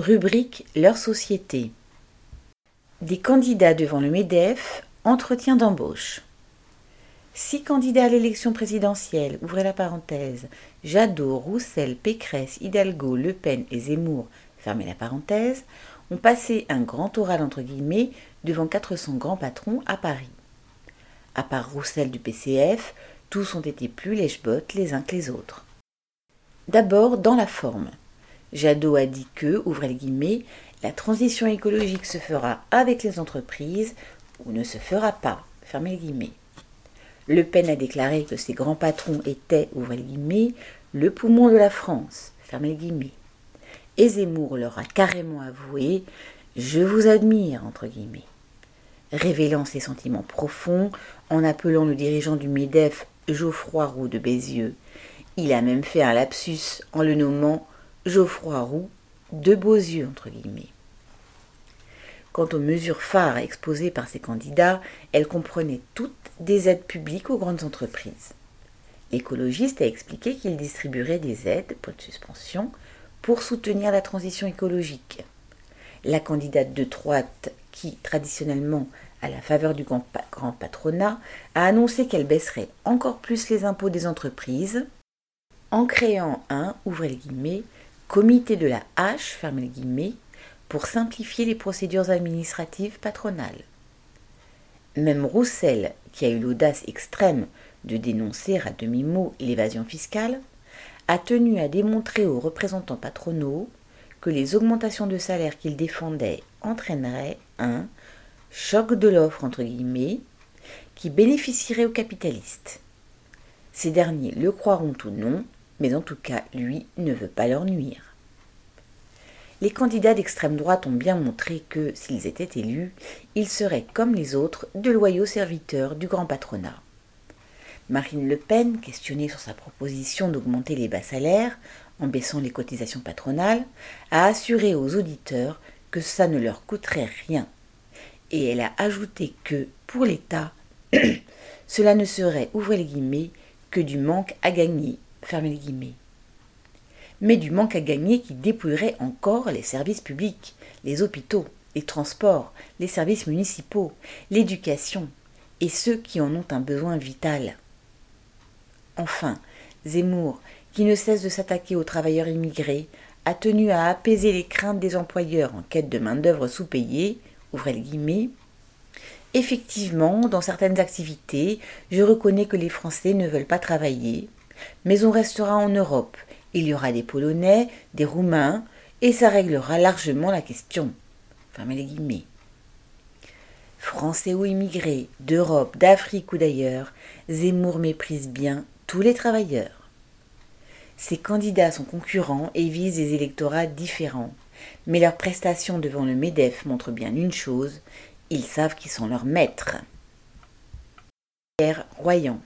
Rubrique Leur société. Des candidats devant le MEDEF, entretien d'embauche. Six candidats à l'élection présidentielle, ouvrez la parenthèse, Jadot, Roussel, Pécresse, Hidalgo, Le Pen et Zemmour, fermez la parenthèse, ont passé un grand oral entre guillemets devant 400 grands patrons à Paris. À part Roussel du PCF, tous ont été plus lèche-bottes les uns que les autres. D'abord dans la forme. Jadot a dit que, ouvrez les guillemets, la transition écologique se fera avec les entreprises ou ne se fera pas, fermez les guillemets. Le Pen a déclaré que ses grands patrons étaient, ouvrez les guillemets, le poumon de la France, fermez les guillemets. Et Zemmour leur a carrément avoué Je vous admire, entre guillemets. Révélant ses sentiments profonds, en appelant le dirigeant du MEDEF Geoffroy Roux de Bézieux. Il a même fait un lapsus en le nommant Geoffroy Roux de Beauzieux, entre guillemets. Quant aux mesures phares exposées par ces candidats, elles comprenaient toutes des aides publiques aux grandes entreprises. L'écologiste a expliqué qu'il distribuerait des aides, de suspension, pour soutenir la transition écologique. La candidate de droite, qui traditionnellement à la faveur du grand, patronat, a annoncé qu'elle baisserait encore plus les impôts des entreprises en créant un, ouvrez les guillemets, comité de la hache, pour simplifier les procédures administratives patronales. Même Roussel, qui a eu l'audace extrême de dénoncer à demi-mot l'évasion fiscale, a tenu à démontrer aux représentants patronaux que les augmentations de salaire qu'il défendait entraîneraient un choc de l'offre entre guillemets qui bénéficierait aux capitalistes. Ces derniers le croiront ou non, mais en tout cas, lui ne veut pas leur nuire. Les candidats d'extrême droite ont bien montré que, s'ils étaient élus, ils seraient, comme les autres, de loyaux serviteurs du grand patronat. Marine Le Pen, questionnée sur sa proposition d'augmenter les bas salaires en baissant les cotisations patronales, a assuré aux auditeurs que ça ne leur coûterait rien. Et elle a ajouté que, pour l'État, cela ne serait, ouvrez les guillemets, que du manque à gagner fermez guillemets. Mais du manque à gagner qui dépouillerait encore les services publics, les hôpitaux, les transports, les services municipaux, l'éducation, et ceux qui en ont un besoin vital. Enfin, Zemmour, qui ne cesse de s'attaquer aux travailleurs immigrés, a tenu à apaiser les craintes des employeurs en quête de main-d'œuvre sous-payée, ouvrez les guillemets. Effectivement, dans certaines activités, je reconnais que les Français ne veulent pas travailler, mais on restera en Europe. Il y aura des Polonais, des Roumains, et ça réglera largement la question. Français ou immigrés, d'Europe, d'Afrique ou d'ailleurs, Zemmour méprise bien tous les travailleurs. Ces candidats sont concurrents et visent des électorats différents, mais leurs prestations devant le MEDEF montrent bien une chose, ils savent qu'ils sont leurs maîtres. Pierre Royan